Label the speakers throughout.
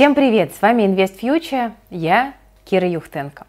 Speaker 1: Всем привет! С вами Invest Future, я Кира Юхтенко.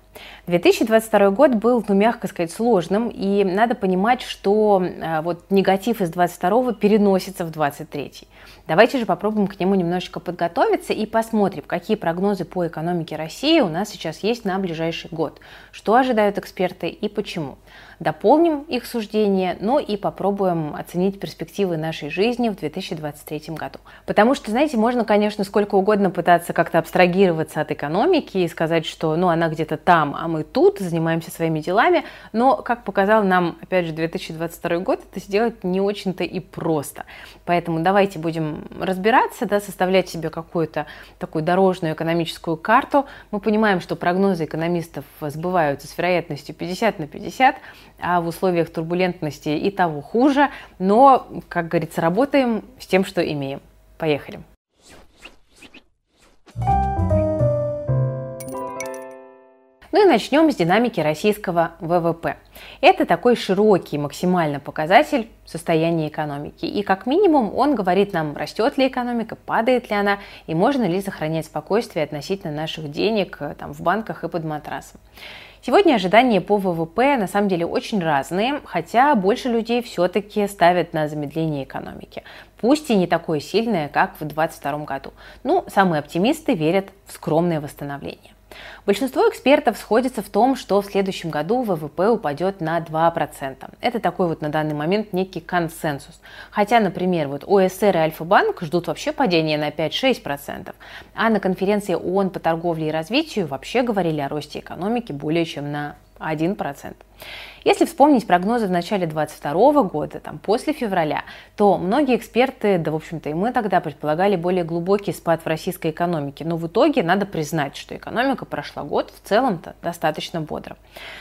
Speaker 1: 2022 год был, ну, мягко сказать, сложным, и надо понимать, что э, вот негатив из 22 переносится в 23. Давайте же попробуем к нему немножечко подготовиться и посмотрим, какие прогнозы по экономике России у нас сейчас есть на ближайший год, что ожидают эксперты и почему дополним их суждение, но и попробуем оценить перспективы нашей жизни в 2023 году. Потому что, знаете, можно, конечно, сколько угодно пытаться как-то абстрагироваться от экономики и сказать, что ну, она где-то там, а мы тут, занимаемся своими делами, но, как показал нам, опять же, 2022 год, это сделать не очень-то и просто. Поэтому давайте будем разбираться, да, составлять себе какую-то такую дорожную экономическую карту. Мы понимаем, что прогнозы экономистов сбываются с вероятностью 50 на 50, а в условиях турбулентности и того хуже. Но, как говорится, работаем с тем, что имеем. Поехали. Ну и начнем с динамики российского ВВП. Это такой широкий максимально показатель состояния экономики. И как минимум он говорит нам, растет ли экономика, падает ли она, и можно ли сохранять спокойствие относительно наших денег э, там, в банках и под матрасом. Сегодня ожидания по ВВП на самом деле очень разные, хотя больше людей все-таки ставят на замедление экономики. Пусть и не такое сильное, как в 2022 году. Ну, самые оптимисты верят в скромное восстановление. Большинство экспертов сходится в том, что в следующем году ВВП упадет на 2%. Это такой вот на данный момент некий консенсус. Хотя, например, вот ОСР и Альфа-банк ждут вообще падения на 5-6%, а на конференции ООН по торговле и развитию вообще говорили о росте экономики более чем на 1%. Если вспомнить прогнозы в начале 2022 года, там, после февраля, то многие эксперты, да, в общем-то, и мы тогда предполагали более глубокий спад в российской экономике. Но в итоге надо признать, что экономика прошла год в целом-то достаточно бодро.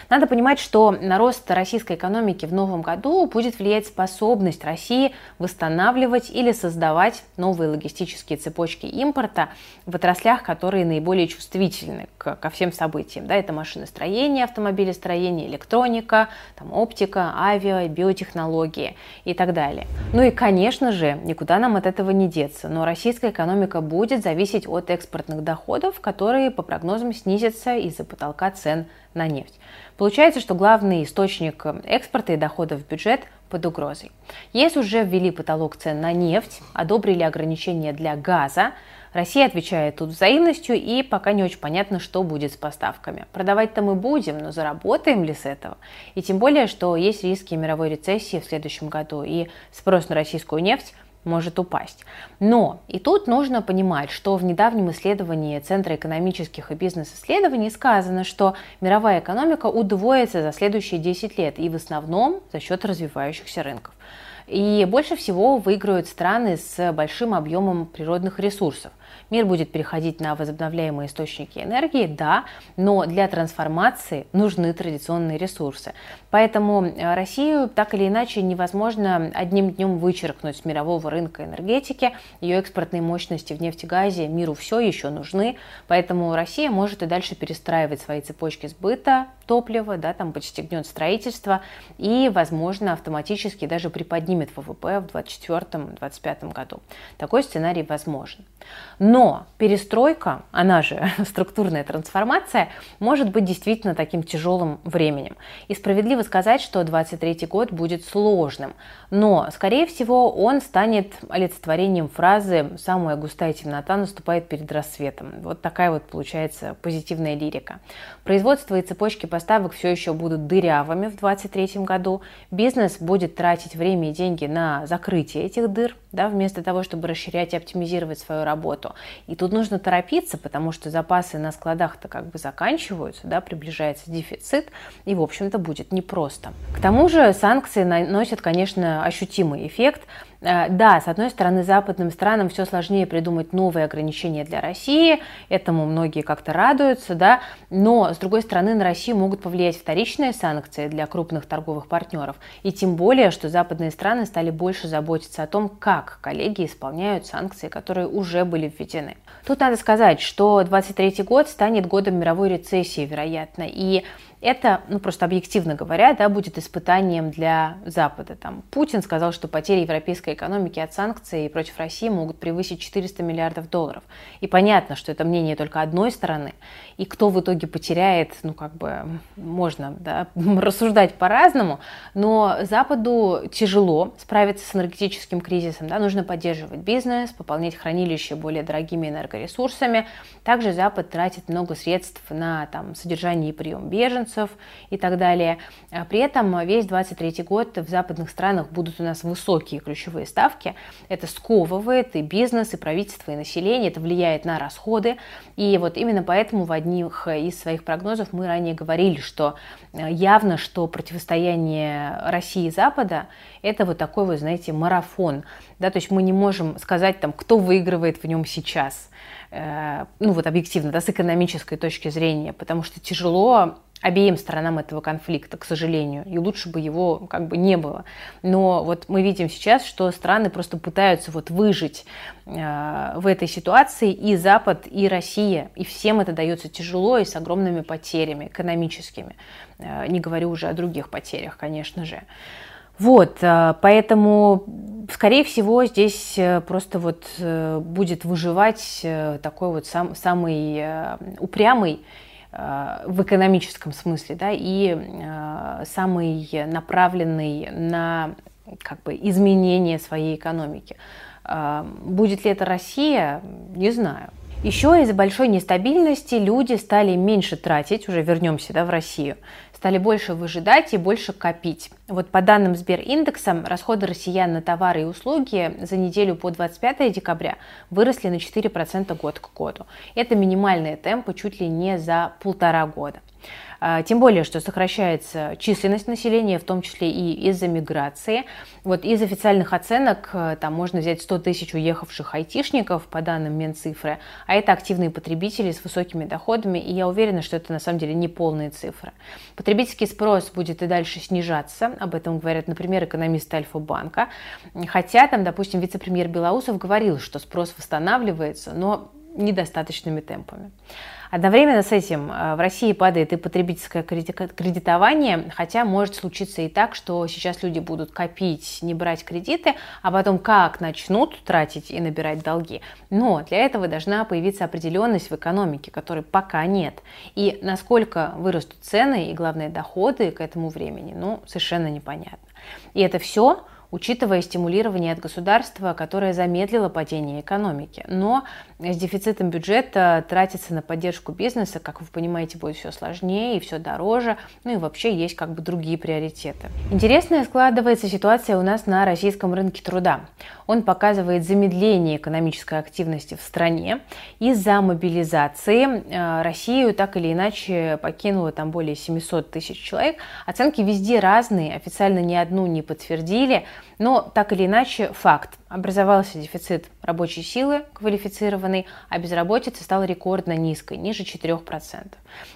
Speaker 1: Надо понимать, что на рост российской экономики в новом году будет влиять способность России восстанавливать или создавать новые логистические цепочки импорта в отраслях, которые наиболее чувствительны ко всем событиям. Да, это машиностроение, автомобилестроение, электроника, там, оптика, авиа, биотехнологии и так далее. Ну и, конечно же, никуда нам от этого не деться, но российская экономика будет зависеть от экспортных доходов, которые, по прогнозам, снизятся из-за потолка цен на нефть. Получается, что главный источник экспорта и доходов в бюджет под угрозой. ЕС уже ввели потолок цен на нефть, одобрили ограничения для газа, Россия отвечает тут взаимностью, и пока не очень понятно, что будет с поставками. Продавать-то мы будем, но заработаем ли с этого? И тем более, что есть риски мировой рецессии в следующем году, и спрос на российскую нефть может упасть. Но и тут нужно понимать, что в недавнем исследовании Центра экономических и бизнес-исследований сказано, что мировая экономика удвоится за следующие 10 лет и в основном за счет развивающихся рынков. И больше всего выиграют страны с большим объемом природных ресурсов. Мир будет переходить на возобновляемые источники энергии, да, но для трансформации нужны традиционные ресурсы. Поэтому э, Россию так или иначе невозможно одним днем вычеркнуть с мирового рынка энергетики. Ее экспортные мощности в нефтегазе миру все еще нужны, поэтому Россия может и дальше перестраивать свои цепочки сбыта топлива, да, там подстегнет строительство и, возможно, автоматически даже приподнимет ВВП в 2024-2025 году. Такой сценарий возможен. Но перестройка, она же структурная трансформация, может быть действительно таким тяжелым временем. И справедливо сказать, что 2023 год будет сложным. Но, скорее всего, он станет олицетворением фразы «самая густая темнота наступает перед рассветом». Вот такая вот получается позитивная лирика. Производство и цепочки поставок все еще будут дырявыми в 2023 году. Бизнес будет тратить время и деньги на закрытие этих дыр, да, вместо того, чтобы расширять и оптимизировать свою работу. И тут нужно торопиться, потому что запасы на складах-то как бы заканчиваются, да, приближается дефицит, и, в общем-то, будет непросто. К тому же санкции наносят, конечно, ощутимый эффект – Э, да, с одной стороны, западным странам все сложнее придумать новые ограничения для России, этому многие как-то радуются, да, но, с другой стороны, на Россию могут повлиять вторичные санкции для крупных торговых партнеров, и тем более, что западные страны стали больше заботиться о том, как коллеги исполняют санкции, которые уже были введены. Тут надо сказать, что 2023 год станет годом мировой рецессии, вероятно, и это, ну просто объективно говоря, да, будет испытанием для Запада. Там, Путин сказал, что потери европейской экономики от санкций против России могут превысить 400 миллиардов долларов. И понятно, что это мнение только одной стороны. И кто в итоге потеряет, ну как бы можно да, рассуждать по-разному, но Западу тяжело справиться с энергетическим кризисом. Да, нужно поддерживать бизнес, пополнять хранилище более дорогими энергоресурсами. Также Запад тратит много средств на там, содержание и прием беженцев и так далее. А при этом весь 23 год в западных странах будут у нас высокие ключевые ставки. Это сковывает и бизнес, и правительство, и население. Это влияет на расходы. И вот именно поэтому в одних из своих прогнозов мы ранее говорили, что э, явно, что противостояние России и Запада – это вот такой вот, знаете, марафон. Да, то есть мы не можем сказать, там, кто выигрывает в нем сейчас ну вот объективно, да, с экономической точки зрения, потому что тяжело обеим сторонам этого конфликта, к сожалению, и лучше бы его как бы не было. Но вот мы видим сейчас, что страны просто пытаются вот выжить э, в этой ситуации и Запад, и Россия, и всем это дается тяжело и с огромными потерями экономическими, э, не говорю уже о других потерях, конечно же. Вот, э, поэтому, скорее всего, здесь э, просто вот э, будет выживать такой вот сам, самый упрямый в экономическом смысле, да, и самый направленный на как бы изменение своей экономики. Будет ли это Россия, не знаю. Еще из-за большой нестабильности люди стали меньше тратить, уже вернемся да, в Россию, стали больше выжидать и больше копить. Вот по данным Сбериндекса, расходы россиян на товары и услуги за неделю по 25 декабря выросли на 4% год к году. Это минимальные темпы чуть ли не за полтора года. А, тем более, что сокращается численность населения, в том числе и из-за миграции. Вот из официальных оценок э, там можно взять 100 тысяч уехавших айтишников, по данным Минцифры, а это активные потребители с высокими доходами, и я уверена, что это на самом деле не полные цифры. Потребительский спрос будет и дальше снижаться, об этом говорят, например, экономисты Альфа-банка, хотя там, допустим, вице-премьер Белоусов говорил, что спрос восстанавливается, но недостаточными темпами. Одновременно с этим э, в России падает и потребительское кредитование, хотя может случиться и так, что сейчас люди будут копить, не брать кредиты, а потом как начнут тратить и набирать долги. Но для этого должна появиться определенность в экономике, которой пока нет. И насколько вырастут цены и, главное, доходы к этому времени, ну, совершенно непонятно. И это все учитывая стимулирование от государства, которое замедлило падение экономики. Но с дефицитом бюджета тратиться на поддержку бизнеса, как вы понимаете, будет все сложнее и все дороже, ну и вообще есть как бы другие приоритеты. Интересная складывается ситуация у нас на российском рынке труда. Он показывает замедление экономической активности в стране. Из-за мобилизации э, Россию так или иначе покинуло там более 700 тысяч человек. Оценки везде разные, официально ни одну не подтвердили. Но так или иначе факт. Образовался дефицит рабочей силы квалифицированной, а безработица стала рекордно низкой, ниже 4%.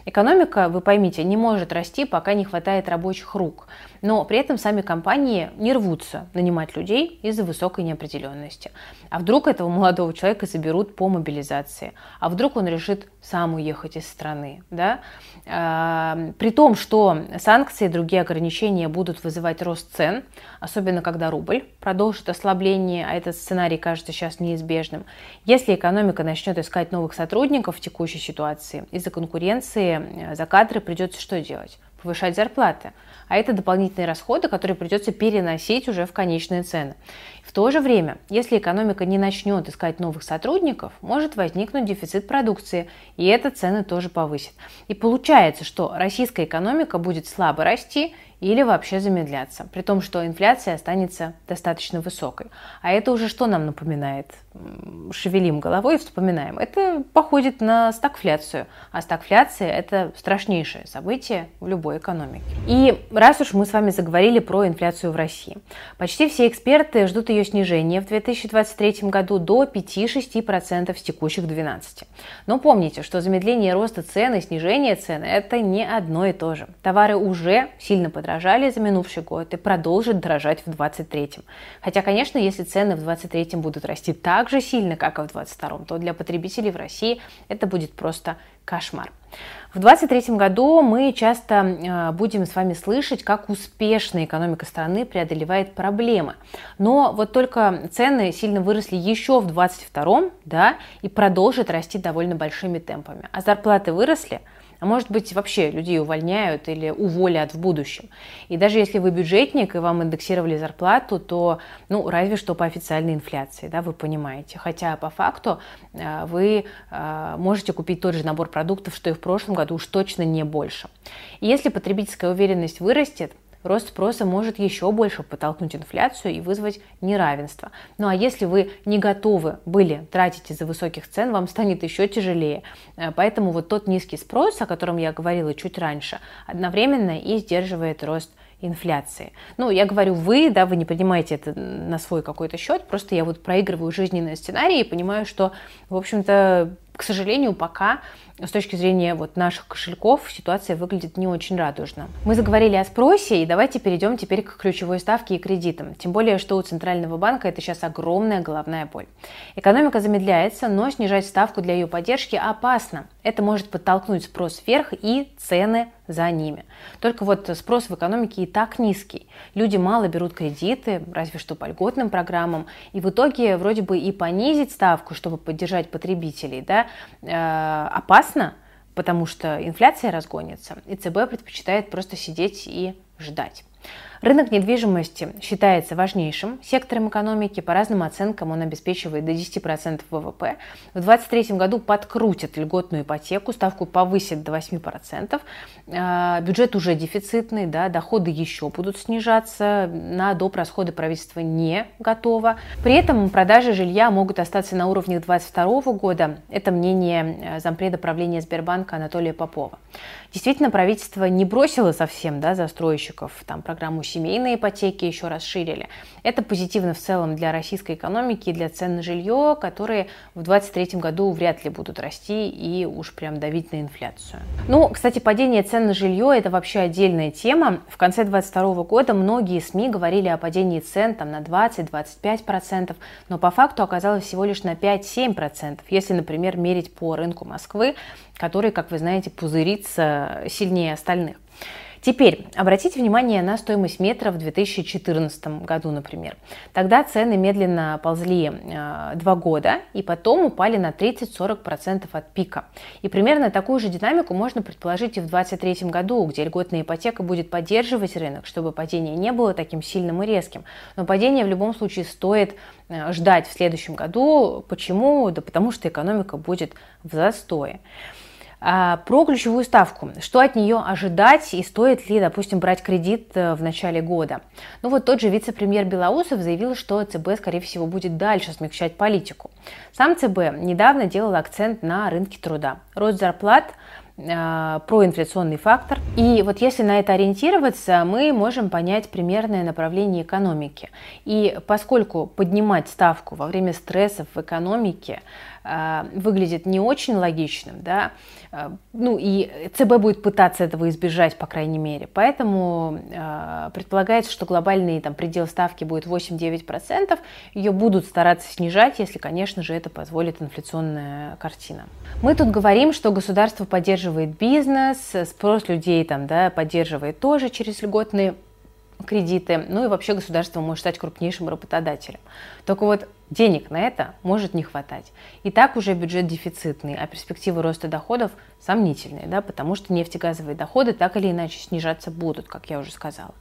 Speaker 1: Экономика, вы поймите, не может расти, пока не хватает рабочих рук. Но при этом сами компании не рвутся нанимать людей из-за высокой неопределенности. А вдруг этого молодого человека заберут по мобилизации? А вдруг он решит сам уехать из страны? Да? А, при том, что санкции и другие ограничения будут вызывать рост цен, особенно когда рубль продолжит ослабление, а этот сценарий кажется сейчас неизбежным. Если экономика начнет искать новых сотрудников в текущей ситуации, из-за конкуренции э, за кадры придется что делать? повышать зарплаты. А это дополнительные расходы, которые придется переносить уже в конечные цены. В то же время, если экономика не начнет искать новых сотрудников, может возникнуть дефицит продукции, и это цены тоже повысит. И получается, что российская экономика будет слабо расти или вообще замедляться, при том, что инфляция останется достаточно высокой. А это уже что нам напоминает? Шевелим головой и вспоминаем. Это походит на стагфляцию, а стагфляция – это страшнейшее событие в любой экономике. И раз уж мы с вами заговорили про инфляцию в России, почти все эксперты ждут ее снижения в 2023 году до 5-6% с текущих 12%. Но помните, что замедление роста цен и снижение цен – это не одно и то же. Товары уже сильно подорожали дорожали за минувший год и продолжат дорожать в 2023. Хотя, конечно, если цены в 2023 будут расти так же сильно, как и в 2022, то для потребителей в России это будет просто кошмар. В 2023 году мы часто э, будем с вами слышать, как успешно экономика страны преодолевает проблемы. Но вот только цены сильно выросли еще в 2022 да, и продолжат расти довольно большими темпами. А зарплаты выросли – а может быть, вообще людей увольняют или уволят в будущем. И даже если вы бюджетник и вам индексировали зарплату, то, ну, разве что по официальной инфляции, да, вы понимаете. Хотя по факту э, вы э, можете купить тот же набор продуктов, что и в прошлом году, уж точно не больше. И если потребительская уверенность вырастет, рост спроса может еще больше подтолкнуть инфляцию и вызвать неравенство. Ну а если вы не готовы были тратить из-за высоких цен, вам станет еще тяжелее. Э, поэтому вот тот низкий спрос, о котором я говорила чуть раньше, одновременно и сдерживает рост инфляции. Ну, я говорю вы, да, вы не понимаете это на свой какой-то счет, просто я вот проигрываю жизненные сценарии и понимаю, что, в общем-то, к сожалению, пока с точки зрения вот наших кошельков ситуация выглядит не очень радужно. Мы заговорили о спросе, и давайте перейдем теперь к ключевой ставке и кредитам. Тем более, что у Центрального банка это сейчас огромная головная боль. Экономика замедляется, но снижать ставку для ее поддержки опасно. Это может подтолкнуть спрос вверх и цены за ними. Только вот спрос в экономике и так низкий. Люди мало берут кредиты, разве что по льготным программам. И в итоге вроде бы и понизить ставку, чтобы поддержать потребителей, да, э, опасно, потому что инфляция разгонится. И ЦБ предпочитает просто сидеть и ждать. Рынок недвижимости считается важнейшим сектором экономики. По разным оценкам он обеспечивает до 10% ВВП. В 2023 году подкрутят льготную ипотеку, ставку повысят до 8%. А, бюджет уже дефицитный, да, доходы еще будут снижаться. На доп. расходы правительство не готово. При этом продажи жилья могут остаться на уровне 2022 года. Это мнение э, зампреда правления Сбербанка Анатолия Попова. Действительно, правительство не бросило совсем да, застройщиков, там программу семейной ипотеки еще расширили. Это позитивно в целом для российской экономики и для цен на жилье, которые в 2023 году вряд ли будут расти и уж прям давить на инфляцию. Ну, кстати, падение цен на жилье – это вообще отдельная тема. В конце 2022 года многие СМИ говорили о падении цен там, на 20-25%, но по факту оказалось всего лишь на 5-7%, если, например, мерить по рынку Москвы, который, как вы знаете, пузырится сильнее остальных. Теперь обратите внимание на стоимость метра в 2014 году, например. Тогда цены медленно ползли э, два года и потом упали на 30-40% от пика. И примерно такую же динамику можно предположить и в 2023 году, где льготная ипотека будет поддерживать рынок, чтобы падение не было таким сильным и резким. Но падение в любом случае стоит э, ждать в следующем году. Почему? Да потому что экономика будет в застое. А, про ключевую ставку. Что от нее ожидать и стоит ли, допустим, брать кредит э, в начале года? Ну вот тот же вице-премьер Белоусов заявил, что ЦБ, скорее всего, будет дальше смягчать политику. Сам ЦБ недавно делал акцент на рынке труда. Рост зарплат э, проинфляционный фактор. И вот если на это ориентироваться, мы можем понять примерное направление экономики. И поскольку поднимать ставку во время стрессов в экономике выглядит не очень логичным, да, э, ну и ЦБ будет пытаться этого избежать, по крайней мере. Поэтому э, предполагается, что глобальный там, предел ставки будет 8-9%. Ее будут стараться снижать, если, конечно же, это позволит инфляционная картина. Мы тут говорим, что государство поддерживает бизнес, спрос людей там, да, поддерживает тоже через льготные кредиты, ну и вообще государство может стать крупнейшим работодателем. Только вот денег на это может не хватать. И так уже бюджет дефицитный, а перспективы роста доходов сомнительные, да, потому что нефтегазовые доходы так или иначе снижаться будут, как я уже сказала.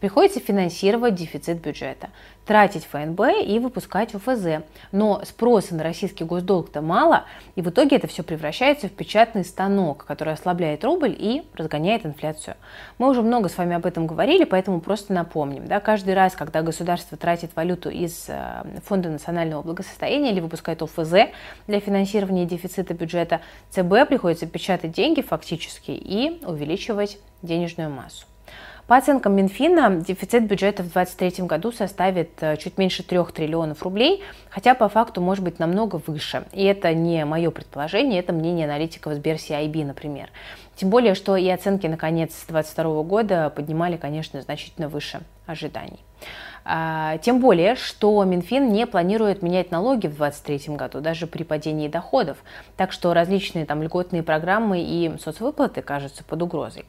Speaker 1: Приходится финансировать дефицит бюджета, тратить ФНБ и выпускать ОФЗ. Но спроса на российский госдолг-то мало, и в итоге это все превращается в печатный станок, который ослабляет рубль и разгоняет инфляцию. Мы уже много с вами об этом говорили, поэтому просто напомним. Да, каждый раз, когда государство тратит валюту из э, Фонда национального благосостояния или выпускает ОФЗ для финансирования дефицита бюджета, ЦБ приходится печатать деньги фактически и увеличивать денежную массу. По оценкам Минфина, дефицит бюджета в 2023 году составит э, чуть меньше 3 триллионов рублей, хотя по факту может быть намного выше. И это не мое предположение, это мнение аналитиков Сбер CIB, например. Тем более, что и оценки на конец 2022 года поднимали, конечно, значительно выше ожиданий. А, тем более, что Минфин не планирует менять налоги в 2023 году, даже при падении доходов. Так что различные там льготные программы и соцвыплаты кажутся под угрозой.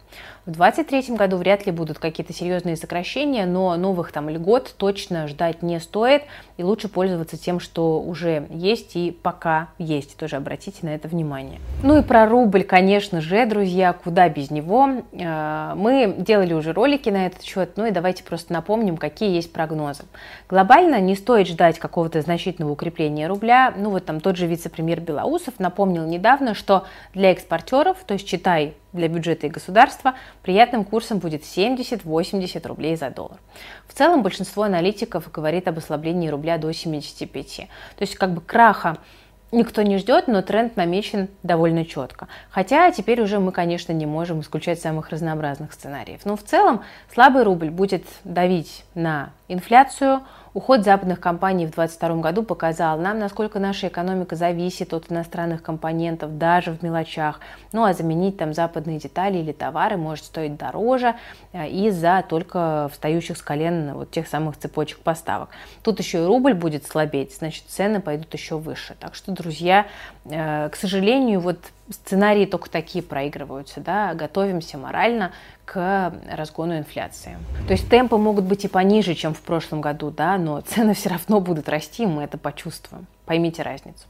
Speaker 1: В 2023 году вряд ли будут какие-то серьезные сокращения, но новых там льгот точно ждать не стоит. И лучше пользоваться тем, что уже есть и пока есть. Тоже обратите на это внимание. Ну и про рубль, конечно же, друзья, куда без него. А, мы делали уже ролики на этот счет, ну и давайте просто напомним, какие есть прогнозам. Глобально не стоит ждать какого-то значительного укрепления рубля. Ну вот там тот же вице-премьер Белоусов напомнил недавно, что для экспортеров, то есть читай для бюджета и государства, приятным курсом будет 70-80 рублей за доллар. В целом большинство аналитиков говорит об ослаблении рубля до 75. То есть как бы краха никто не ждет, но тренд намечен довольно четко. Хотя теперь уже мы, конечно, не можем исключать самых разнообразных сценариев. Но в целом слабый рубль будет давить на инфляцию, Уход западных компаний в 2022 году показал нам, насколько наша экономика зависит от иностранных компонентов, даже в мелочах. Ну а заменить там западные детали или товары может стоить дороже э, из-за только встающих с колен вот тех самых цепочек поставок. Тут еще и рубль будет слабеть, значит цены пойдут еще выше. Так что, друзья, э, к сожалению, вот сценарии только такие проигрываются, да, готовимся морально к разгону инфляции. То есть темпы могут быть и пониже, чем в прошлом году, да, но цены все равно будут расти, мы это почувствуем. Поймите разницу.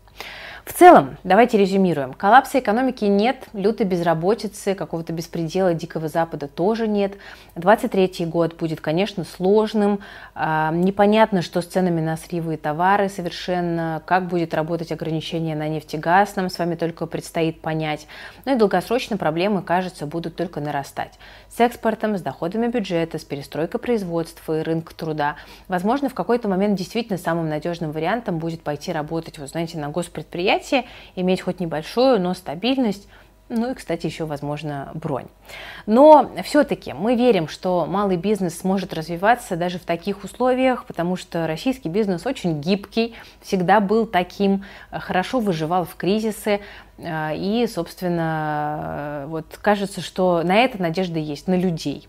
Speaker 1: В целом, давайте резюмируем. Коллапса экономики нет, лютой безработицы, какого-то беспредела Дикого Запада тоже нет. 23 год будет, конечно, сложным. А, непонятно, что с ценами на сырьевые товары совершенно, как будет работать ограничение на нефть и газ, нам с вами только предстоит понять. Ну и долгосрочно проблемы, кажется, будут только нарастать. С экспортом, с доходами бюджета, с перестройкой производства и рынка труда. Возможно, в какой-то момент действительно самым надежным вариантом будет пойти работать, вы знаете, на госпредприятие, предприятие, иметь хоть небольшую, но стабильность, ну и, кстати, еще, возможно, бронь. Но все-таки мы верим, что малый бизнес сможет развиваться даже в таких условиях, потому что российский бизнес очень гибкий, всегда был таким, хорошо выживал в кризисы. Э, и, собственно, вот кажется, что на это надежда есть, на людей.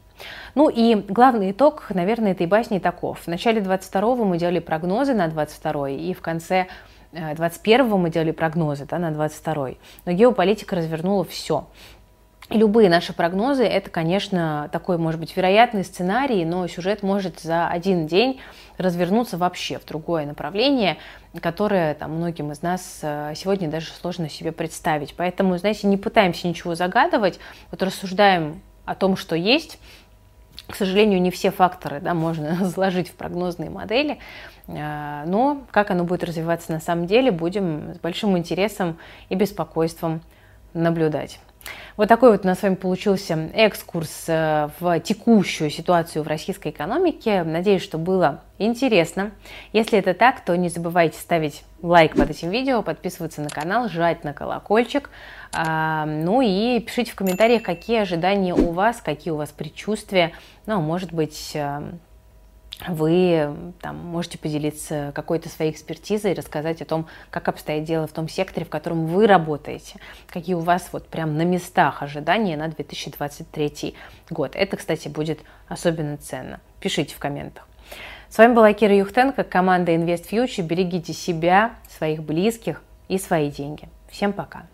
Speaker 1: Ну и главный итог, наверное, этой басни таков. В начале 22 мы делали прогнозы на 22 и в конце 21-го мы делали прогнозы да, на 22-й, но геополитика развернула все. И любые наши прогнозы – это, конечно, такой, может быть, вероятный сценарий, но сюжет может за один день развернуться вообще в другое направление, которое там, многим из нас э, сегодня даже сложно себе представить. Поэтому, знаете, не пытаемся ничего загадывать, вот рассуждаем о том, что есть, к сожалению, не все факторы да, можно заложить в прогнозные модели, э, но как оно будет развиваться на самом деле, будем с большим интересом и беспокойством наблюдать. Вот такой вот у нас с вами получился экскурс э, в текущую ситуацию в российской экономике. Надеюсь, что было интересно. Если это так, то не забывайте ставить лайк под этим видео, подписываться на канал, жать на колокольчик. А, ну и пишите в комментариях, какие ожидания у вас, какие у вас предчувствия. Ну, а может быть, э, вы там, можете поделиться какой-то своей экспертизой, рассказать о том, как обстоит дело в том секторе, в котором вы работаете, какие у вас вот прям на местах ожидания на 2023 год. Это, кстати, будет особенно ценно. Пишите в комментах. С вами была Кира Юхтенко, команда Invest Future. Берегите себя, своих близких и свои деньги. Всем пока!